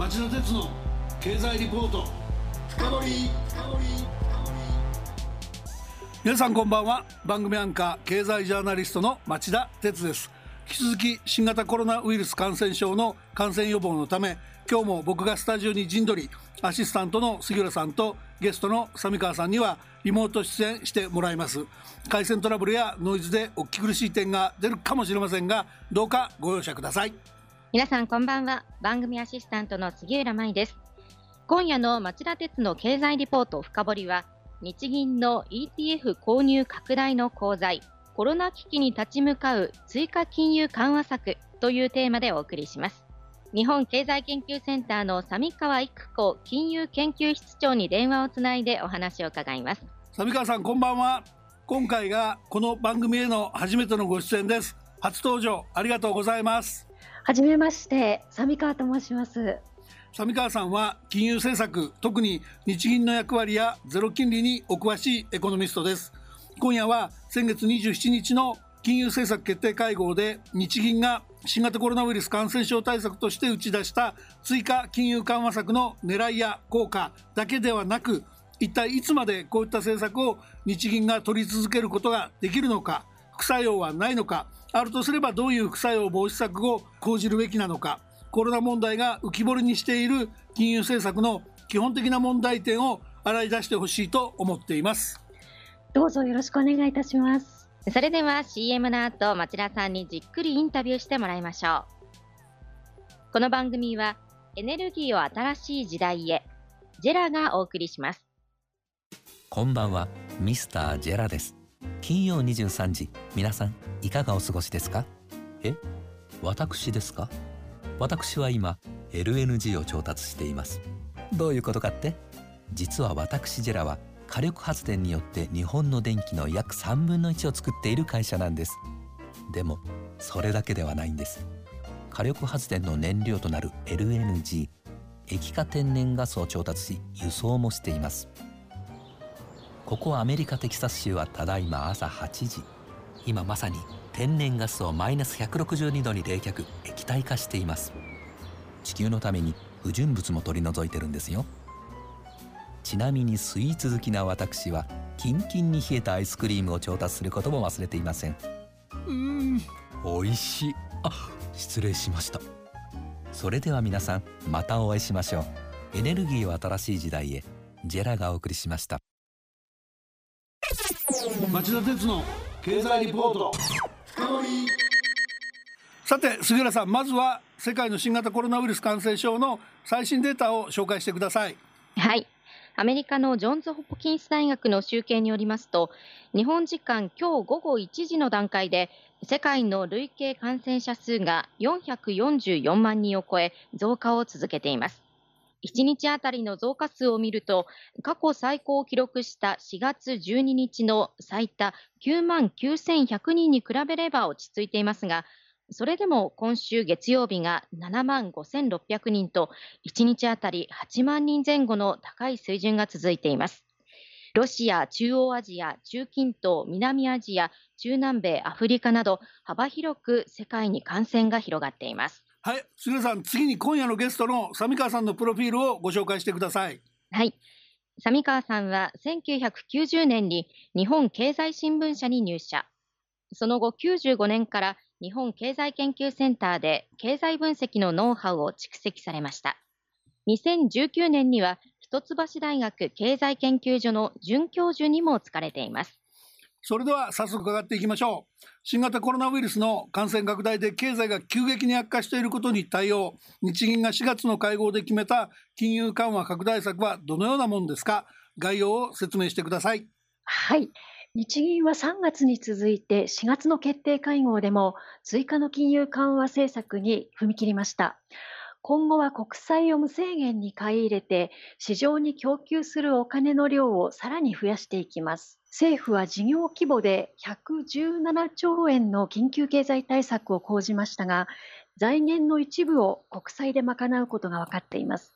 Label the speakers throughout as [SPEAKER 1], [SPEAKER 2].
[SPEAKER 1] 町田鉄の経済リポート。深掘皆さんこんばんは。番組アンカー経済ジャーナリストの町田鉄です。引き続き新型コロナウイルス感染症の感染予防のため今日も僕がスタジオに陣取りアシスタントの杉浦さんとゲストの三川さんにはリモート出演してもらいます。回線トラブルやノイズでお聞き苦しい点が出るかもしれませんがどうかご容赦ください。
[SPEAKER 2] 皆さんこんばんは。番組アシスタントの杉浦舞です。今夜の町田鉄の経済リポート深掘りは日銀の ETF 購入拡大の功罪コロナ危機に立ち向かう追加金融緩和策というテーマでお送りします。日本経済研究センターの三川育子金融研究室長に電話をつないでお話を伺います。
[SPEAKER 1] 三川さんこんばんは。今回がこの番組への初めてのご出演です。初登場ありがとうございます。
[SPEAKER 3] はじめまして三川と申します。
[SPEAKER 1] 三川さんは金融政策特に日銀の役割やゼロ金利にお詳しいエコノミストです。今夜は先月27日の金融政策決定会合で日銀が新型コロナウイルス感染症対策として打ち出した追加金融緩和策の狙いや効果だけではなく一体いつまでこういった政策を日銀が取り続けることができるのか副作用はないのかあるとすればどういう副作用防止策を講じるべきなのかコロナ問題が浮き彫りにしている金融政策の基本的な問題点を洗い出してほしいと思っています
[SPEAKER 3] どうぞよろしくお願いいたします
[SPEAKER 2] それでは CM の後、町田さんにじっくりインタビューしてもらいましょう。この番組は、エネルギーを新しい時代へ、ジェラがお送りします。
[SPEAKER 4] こんばんは、ミスタージェラです。金曜23時、皆さん、いかがお過ごしですか？え？私ですか？私は今、LNG を調達しています。どういうことかって？実は私ジェラは火力発電によって日本の電気の約3分の1を作っている会社なんです。でもそれだけではないんです。火力発電の燃料となる LNG 液化天然ガスを調達し輸送もしています。ここアメリカテキサス州はただいま朝8時。今まさに天然ガスをマイナス162度に冷却液体化しています。地球のために不純物も取り除いてるんですよ。ちなみにスイーツ好きな私はキンキンに冷えたアイスクリームを調達することも忘れていません。うん。美味しい。あ失礼しました。それでは皆さんまたお会いしましょう。エネルギーを新しい時代へ。ジェラがお送りしました
[SPEAKER 1] 町田鉄の経済リポート。さて杉浦さんまずは世界の新型コロナウイルス感染症の最新データを紹介してください。
[SPEAKER 2] はい。アメリカのジョンズ・ホプキンス大学の集計によりますと、日本時間今日午後1時の段階で、世界の累計感染者数が444万人を超え、増加を続けています。1日あたりの増加数を見ると、過去最高を記録した4月12日の最多9万9100人に比べれば落ち着いていますが、それでも今週月曜日が7万5600人と1日あたり8万人前後の高い水準が続いています。ロシア、中央アジア、中近東、南アジア、中南米、アフリカなど幅広く世界に感染が広がっています。
[SPEAKER 1] はい、杉さん、次に今夜のゲストの三川さんのプロフィールをご紹介してください。
[SPEAKER 2] はい。三川さんは1990年に日本経済新聞社に入社。その後95年から日本経済研究センターで経済分析のノウハウを蓄積されました。2019年には一橋大学経済研究所の准教授にも就かれています。
[SPEAKER 1] それでは早速伺っていきましょう。新型コロナウイルスの感染拡大で経済が急激に悪化していることに対応、日銀が4月の会合で決めた金融緩和拡大策はどのようなものですか？概要を説明してください。
[SPEAKER 3] はい。日銀は3月に続いて4月の決定会合でも追加の金融緩和政策に踏み切りました。今後は国債を無制限に買い入れて市場に供給するお金の量をさらに増やしていきます。政府は事業規模で117兆円の緊急経済対策を講じましたが、財源の一部を国債で賄うことが分かっています。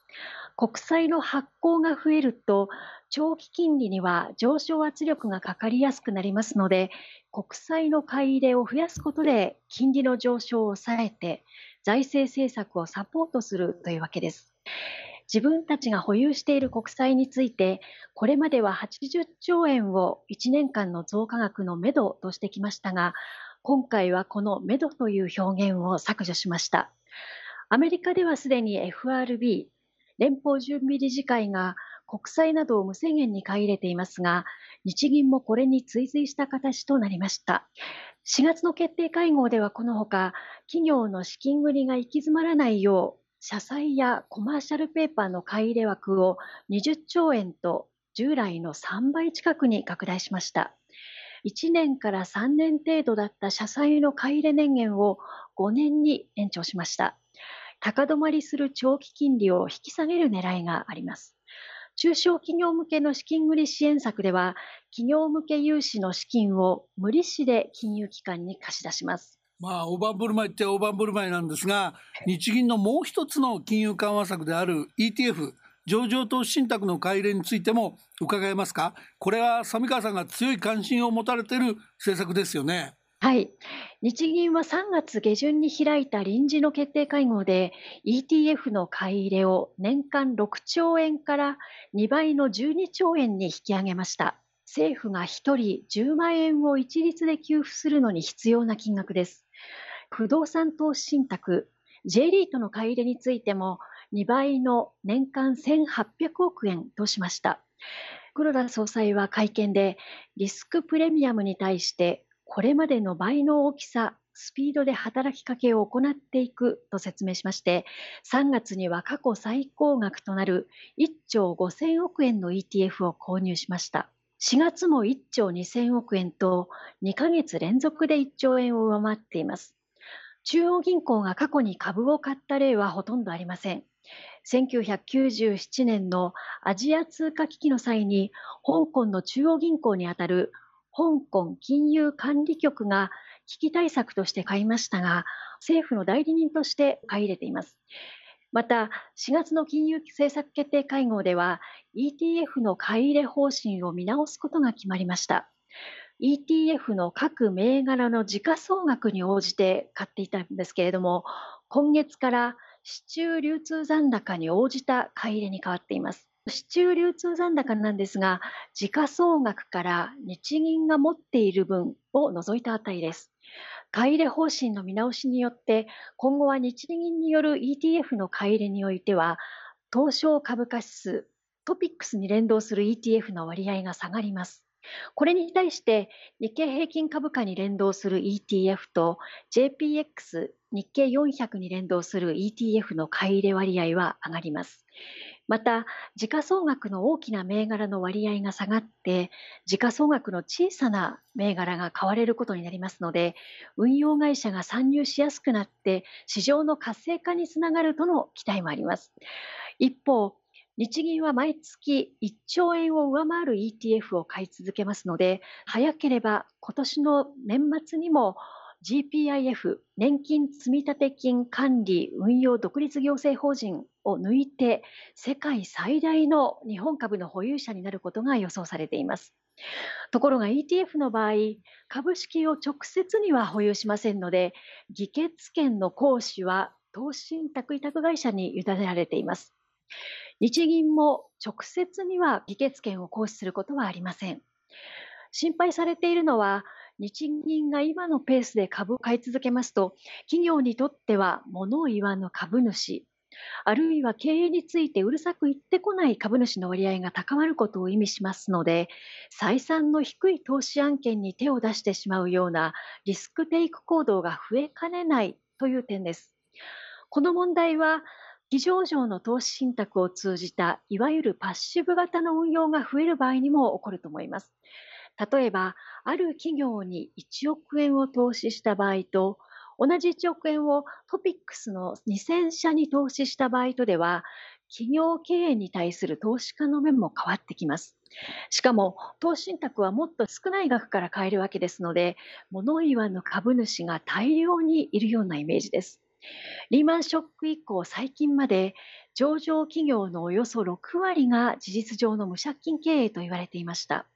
[SPEAKER 3] 国債の発行が増えると長期金利には上昇圧力がかかりやすくなりますので国債の買い入れを増やすことで金利の上昇を抑えて財政政策をサポートするというわけです。自分たちが保有している国債について、これまでは80兆円を1年間の増加額のめどとしてきましたが、今回はこのめどという表現を削除しました。アメリカではすでに FRB、連邦準備理事会が国債などを無制限に買い入れていますが、日銀もこれに追随した形となりました。4月の決定会合ではこのほか、企業の資金繰りが行き詰まらないよう、社債やコマーシャルペーパーの買い入れ枠を20兆円と従来の3倍近くに拡大しました。1年から3年程度だった社債の買い入れ年限を5年に延長しました。高止まりする長期金利を引き下げる狙いがあります。中小企業向けの資金繰り支援策では、企業向け融資の資金を無利子で金融機関に貸し出します。
[SPEAKER 1] まあ、大盤振る舞いって大盤振る舞いなんですが、日銀のもう一つの金融緩和策である ETF、上場投資信託の買い入れについても伺えますか？これは三川さんが強い関心を持たれている政策ですよね。
[SPEAKER 3] はい。日銀は3月下旬に開いた臨時の決定会合で ETF の買い入れを年間6兆円から2倍の12兆円に引き上げました。政府が1人10万円を一律で給付するのに必要な金額です。不動産投資信託、J リートの買い入れについても2倍の年間1800億円としました。黒田総裁は会見でリスクプレミアムに対してこれまでの倍の大きさ、スピードで働きかけを行っていくと説明しまして、3月には過去最高額となる1兆5000億円の ETF を購入しました。4月も1兆2000億円と2ヶ月連続で1兆円を上回っています。中央銀行が過去に株を買った例はほとんどありません。1997年のアジア通貨危機の際に、香港の中央銀行にあたる香港金融管理局が危機対策として買いましたが、政府の代理人として買い入れています。また、4月の金融政策決定会合では、ETF の買い入れ方針を見直すことが決まりました。ETF の各銘柄の時価総額に応じて買っていたんですけれども、今月から市中流通残高に応じた買い入れに変わっています。市中流通残高なんですが、時価総額から日銀が持っている分を除いた値です。買い入れ方針の見直しによって、今後は日銀による ETF の買い入れにおいては、東証株価指数、トピックスに連動する ETF の割合が下がります。これに対して日経平均株価に連動する ETF と JPX 日経400に連動する ETF の買い入れ割合は上がります。また、時価総額の大きな銘柄の割合が下がって、時価総額の小さな銘柄が買われることになりますので、運用会社が参入しやすくなって、市場の活性化につながるとの期待もあります。一方、日銀は毎月1兆円を上回る ETF を買い続けますので、早ければ今年の年末にも GPIF 年金積立金管理運用独立行政法人を抜いて世界最大の日本株の保有者になることが予想されています。ところが ETF の場合、株式を直接には保有しませんので、議決権の行使は投資信託委託会社に委ねられています。日銀も直接には議決権を行使することはありません。心配されているのは、日銀が今のペースで株を買い続けますと、企業にとっては物を言わぬ株主、あるいは経営についてうるさく言ってこない株主の割合が高まることを意味しますので、採算の低い投資案件に手を出してしまうようなリスクテイク行動が増えかねないという点です。この問題は非上場の投資信託を通じたいわゆるパッシブ型の運用が増える場合にも起こると思います。例えば、ある企業に1億円を投資した場合と、同じ1億円をトピックスの2000社に投資した場合とでは、企業経営に対する投資家の面も変わってきます。しかも、投資信託はもっと少ない額から買えるわけですので、物言わぬ株主が大量にいるようなイメージです。リーマンショック以降最近まで上場企業のおよそ6割が事実上の無借金経営と言われていました。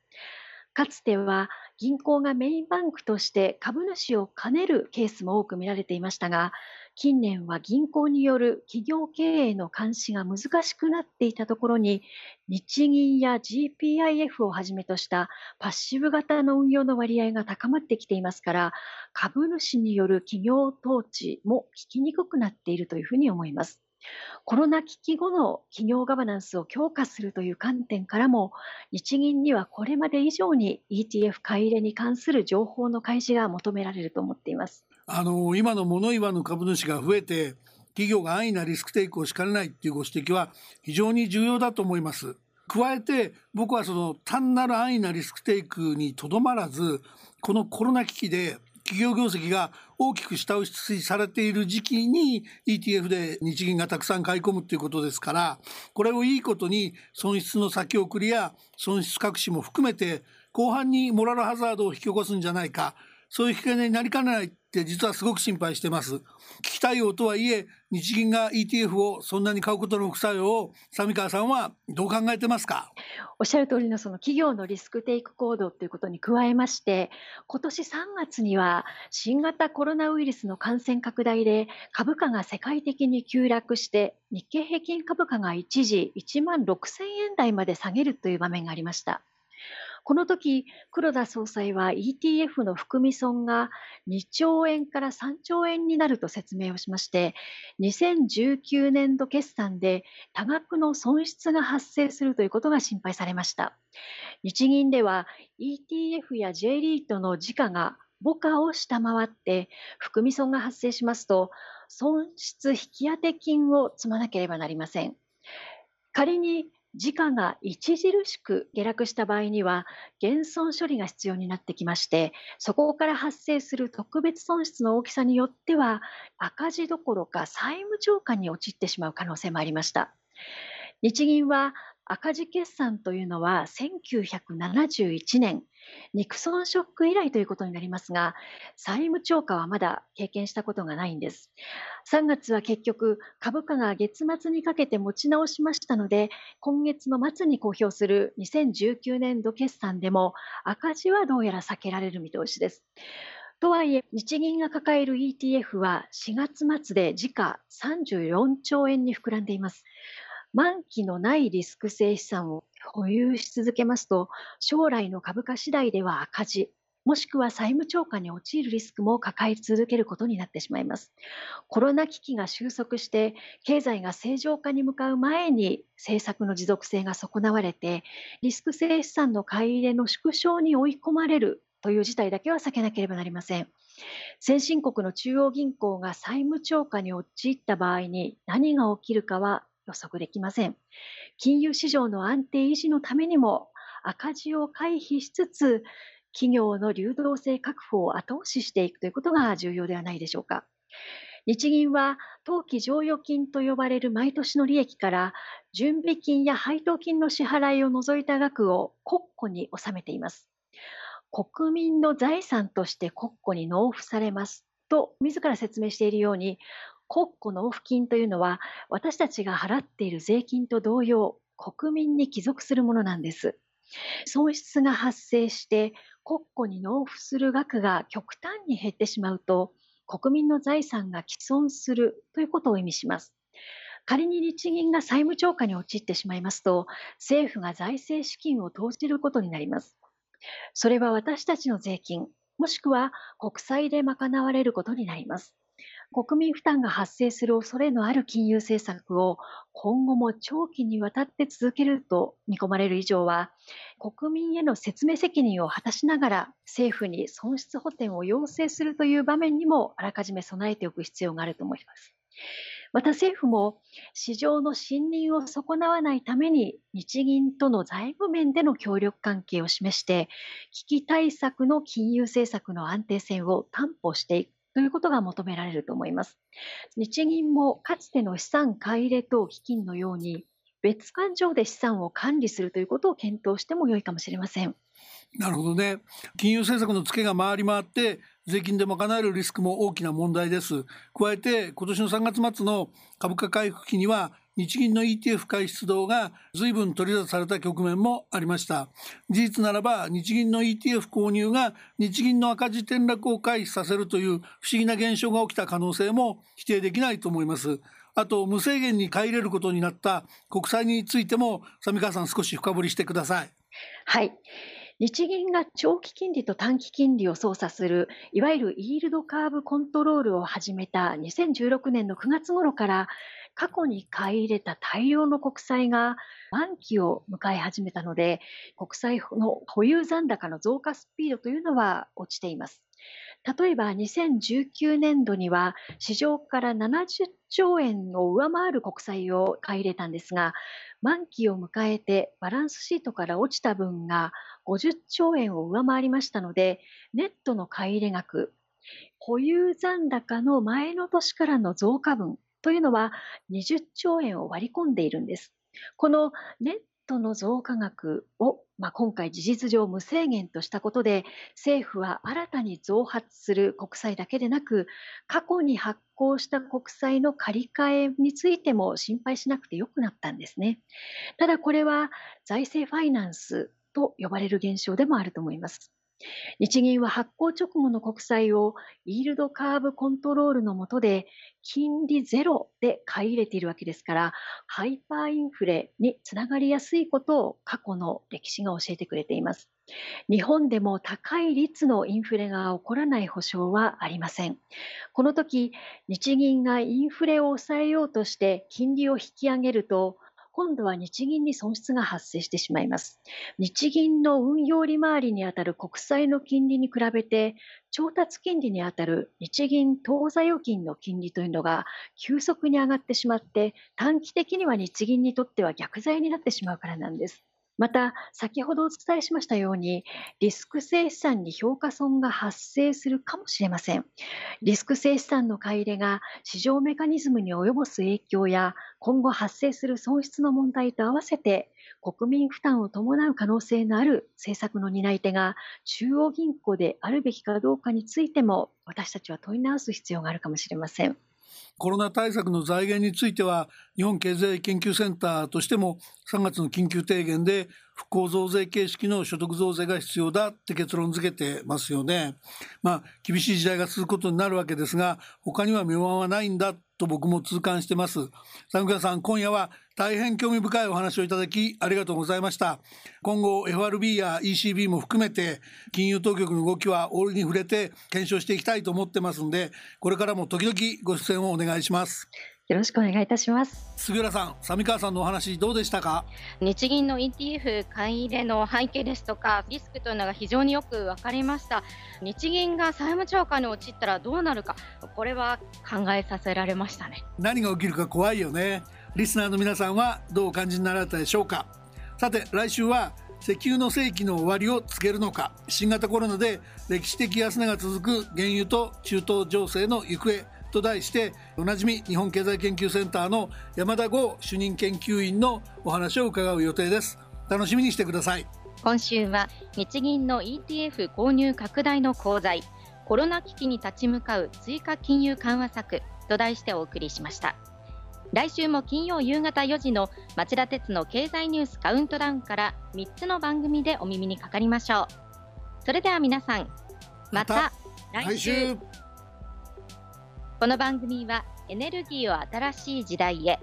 [SPEAKER 3] かつては銀行がメインバンクとして株主を兼ねるケースも多く見られていましたが、近年は銀行による企業経営の監視が難しくなっていたところに、日銀や GPIF をはじめとしたパッシブ型の運用の割合が高まってきていますから、株主による企業統治も効きにくくなっているというふうに思います。コロナ危機後の企業ガバナンスを強化するという観点からも、日銀にはこれまで以上に ETF 買い入れに関する情報の開示が求められると思っています。
[SPEAKER 1] あの今の物言わぬ株主が増えて企業が安易なリスクテイクをしかねないっていうご指摘は非常に重要だと思います。加えて僕はその単なる安易なリスクテイクにとどまらずこのコロナ危機で企業業績が大きく下押しされている時期に ETF で日銀がたくさん買い込むということですからこれをいいことに損失の先送りや損失隠しも含めて後半にモラルハザードを引き起こすんじゃないかそういう引き金になりかねないって実はすごく心配してます。危機対応とはいえ日銀が ETF をそんなに買うことの副作用を三川さんはどう考えてますか？
[SPEAKER 3] おっしゃる通りのその企業のリスクテイク行動ということに加えまして今年3月には新型コロナウイルスの感染拡大で株価が世界的に急落して日経平均株価が一時1万6000円台まで下げるという場面がありました。この時、黒田総裁は ETF の含み損が2兆円から3兆円になると説明をしまして、2019年度決算で多額の損失が発生するということが心配されました。日銀では ETF や J リートの時価が母価を下回って含み損が発生しますと損失引当金を積まなければなりません。仮に時価が著しく下落した場合には減損処理が必要になってきましてそこから発生する特別損失の大きさによっては赤字どころか債務超過に陥ってしまう可能性もありました。日銀は赤字決算というのは1971年ニクソンショック以来ということになりますが債務超過はまだ経験したことがないんです3月は結局株価が月末にかけて持ち直しましたので今月の末に公表する2019年度決算でも赤字はどうやら避けられる見通しですとはいえ、日銀が抱える ETF は4月末で時価34兆円に膨らんでいます。満期のないリスク性資産を保有し続けますと、将来の株価次第では赤字、もしくは債務超過に陥るリスクも抱え続けることになってしまいます。コロナ危機が収束して経済が正常化に向かう前に政策の持続性が損なわれてリスク性資産の買い入れの縮小に追い込まれるという事態だけは避けなければなりません。先進国の中央銀行が債務超過に陥った場合に何が起きるかは予測できません。金融市場の安定維持のためにも赤字を回避しつつ企業の流動性確保を後押ししていくということが重要ではないでしょうか。日銀は当期剰余金と呼ばれる毎年の利益から準備金や配当金の支払いを除いた額を国庫に納めています。国民の財産として国庫に納付されますと自ら説明しているように国庫納付金というのは私たちが払っている税金と同様国民に帰属するものなんです。損失が発生して国庫に納付する額が極端に減ってしまうと国民の財産が毀損するということを意味します。仮に日銀が債務超過に陥ってしまいますと政府が財政資金を投じることになります。それは私たちの税金もしくは国債で賄われることになります。国民負担が発生する恐れのある金融政策を今後も長期にわたって続けると見込まれる以上は国民への説明責任を果たしながら政府に損失補填を要請するという場面にもあらかじめ備えておく必要があると思います。また政府も市場の信任を損なわないために日銀との財務面での協力関係を示して危機対策の金融政策の安定性を担保していくということが求められると思います。日銀もかつての資産買い入れ等基金のように別勘定で資産を管理するということを検討しても良いかもしれません。
[SPEAKER 1] なるほどね。金融政策のツケが回り回って税金で賄えるリスクも大きな問題です。加えて今年の3月末の株価回復期には日銀の ETF 買い出動が随分取り沙汰された局面もありました。事実ならば日銀の ETF 購入が日銀の赤字転落を回避させるという不思議な現象が起きた可能性も否定できないと思います。あと無制限に買い入れることになった国債についても三川さん少し深掘りしてください。
[SPEAKER 3] はい。日銀が長期金利と短期金利を操作する、いわゆるイールドカーブコントロールを始めた2016年の9月頃から、過去に買い入れた大量の国債が満期を迎え始めたので、国債の保有残高の増加スピードというのは落ちています。例えば2019年度には市場から70兆円を上回る国債を買い入れたんですが、満期を迎えてバランスシートから落ちた分が50兆円を上回りましたので、ネットの買い入れ額、保有残高の前の年からの増加分というのは20兆円を割り込んでいるんです。このネットの増加額を、まあ、今回事実上無制限としたことで政府は新たに増発する国債だけでなく過去に発行した国債の借り換えについても心配しなくてよくなったんですね。ただこれは財政ファイナンスと呼ばれる現象でもあると思います。日銀は発行直後の国債をイールドカーブコントロールの下で金利ゼロで買い入れているわけですからハイパーインフレにつながりやすいことを過去の歴史が教えてくれています。日本でも高い率のインフレが起こらない保証はありません。この時、日銀がインフレを抑えようとして金利を引き上げると、今度は日銀に損失が発生してしまいます。日銀の運用利回りにあたる国債の金利に比べて、調達金利にあたる日銀当座預金の金利というのが急速に上がってしまって、短期的には日銀にとっては逆剤になってしまうからなんです。また、先ほどお伝えしましたように、リスク性資産に評価損が発生するかもしれません。リスク性資産の買い入れが市場メカニズムに及ぼす影響や、今後発生する損失の問題と合わせて、国民負担を伴う可能性のある政策の担い手が中央銀行であるべきかどうかについても、私たちは問い直す必要があるかもしれません。
[SPEAKER 1] コロナ対策の財源については日本経済研究センターとしても3月の緊急提言で復興増税形式の所得増税が必要だって結論付けてますよね。まあ厳しい時代が続くことになるわけですが他には妙案はないんだと僕も痛感してます。三倉さん今夜は大変興味深いお話をいただきありがとうございました。今後 FRB や ECB も含めて金融当局の動きは大いに触れて検証していきたいと思ってますんでこれからも時々ご出演をお願いします。
[SPEAKER 3] よろしくお願いいたします。
[SPEAKER 1] 杉浦さん、三川さんのお話どうでしたか？
[SPEAKER 2] 日銀の ETF 買い入れの背景ですとかリスクというのが非常によく分かりました。日銀が債務超過に陥ったらどうなるかこれは考えさせられましたね。
[SPEAKER 1] 何が起きるか怖いよね。リスナーの皆さんはどうお感じになられたでしょうか？さて来週は石油の世紀の終わりを告げるのか。新型コロナで歴史的安値が続く原油と中東情勢の行方と題しておなじみ日本経済研究センターの山田剛主任研究員のお話を伺う予定です。楽しみにしてください。
[SPEAKER 2] 今週は日銀の ETF 購入拡大の功罪コロナ危機に立ち向かう追加金融緩和策と題してお送りしました。来週も金曜夕方4時の町田鉄の経済ニュースカウントダウンから3つの番組でお耳にかかりましょう。それでは皆さんまた来週この番組はエネルギーを新しい時代へ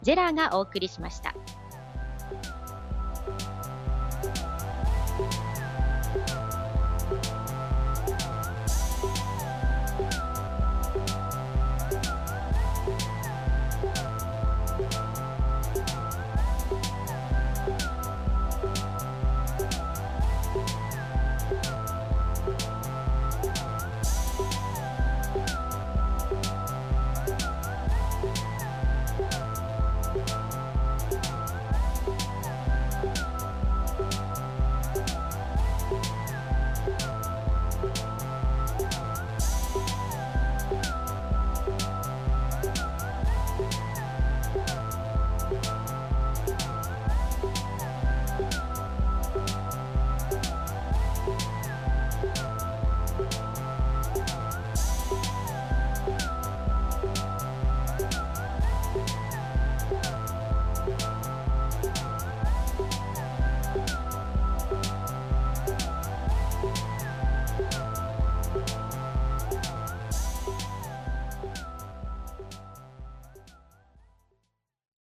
[SPEAKER 2] ジェラがお送りしました。